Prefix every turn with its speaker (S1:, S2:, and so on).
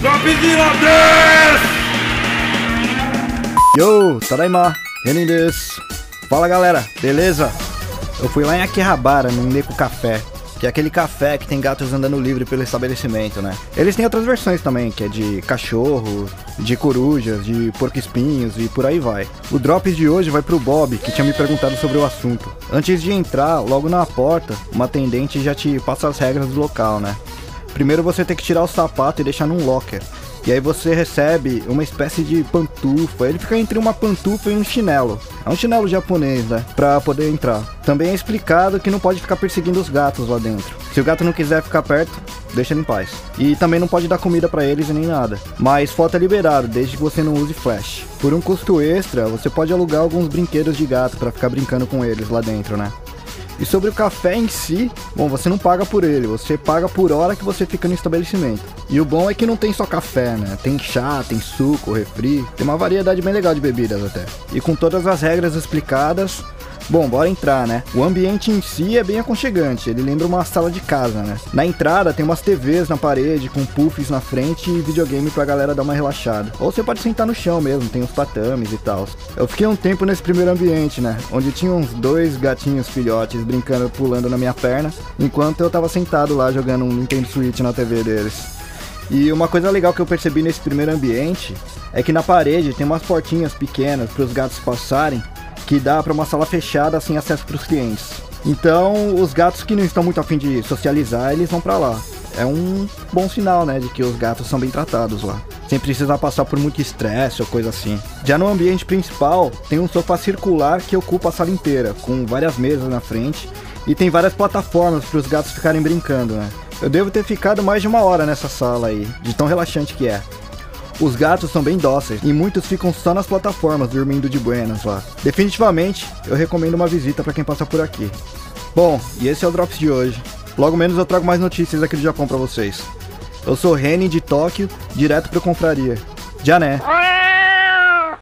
S1: Dropzilla des!
S2: Yo, Tadaima, Renin desu. Fala galera, beleza? Eu fui lá em Akihabara, no Neko Café, que é aquele café que tem gatos andando livre pelo estabelecimento, né? Eles têm outras versões também, que é de cachorro, de corujas, de porco-espinhos e por aí vai. O Drops de hoje vai pro Bob, que tinha me perguntado sobre o assunto. Antes de entrar, logo na porta, uma atendente já te passa as regras do local, né? Primeiro você tem que tirar o sapato e deixar num locker. E aí você recebe uma espécie de pantufa. Ele fica entre uma pantufa e um chinelo. É um chinelo japonês, né? Pra poder entrar. Também é explicado que não pode ficar perseguindo os gatos lá dentro. Se o gato não quiser ficar perto, deixa ele em paz. E também não pode dar comida para eles nem nada. Mas foto é liberado, desde que você não use flash. Por um custo extra, você pode alugar alguns brinquedos de gato para ficar brincando com eles lá dentro, né? E sobre o café em si, bom, você não paga por ele, você paga por hora que você fica no estabelecimento. E o bom é que não tem só café, né? Tem chá, tem suco, refri, tem uma variedade bem legal de bebidas até. E com todas as regras explicadas, Bom, bora entrar, né? O ambiente em si é bem aconchegante, ele lembra uma sala de casa, né? Na entrada tem umas TVs na parede com puffs na frente e videogame pra galera dar uma relaxada. Ou você pode sentar no chão mesmo, tem uns tatames e tal. Eu fiquei um tempo nesse primeiro ambiente, né? Onde tinha uns dois gatinhos filhotes brincando, pulando na minha perna, enquanto eu tava sentado lá jogando um Nintendo Switch na TV deles. E uma coisa legal que eu percebi nesse primeiro ambiente é que na parede tem umas portinhas pequenas para os gatos passarem que dá para uma sala fechada sem acesso para os clientes. Então, os gatos que não estão muito afim de socializar, eles vão para lá. É um bom sinal, né, de que os gatos são bem tratados lá, sem precisar passar por muito estresse ou coisa assim. Já no ambiente principal, tem um sofá circular que ocupa a sala inteira, com várias mesas na frente, e tem várias plataformas para os gatos ficarem brincando, né? Eu devo ter ficado mais de uma hora nessa sala aí, de tão relaxante que é. Os gatos são bem dóceis e muitos ficam só nas plataformas dormindo de buenas lá. Definitivamente, eu recomendo uma visita para quem passa por aqui. Bom, e esse é o Drops de hoje. Logo menos eu trago mais notícias aqui do Japão para vocês. Eu sou Reni de Tóquio, direto para Confraria. Já né?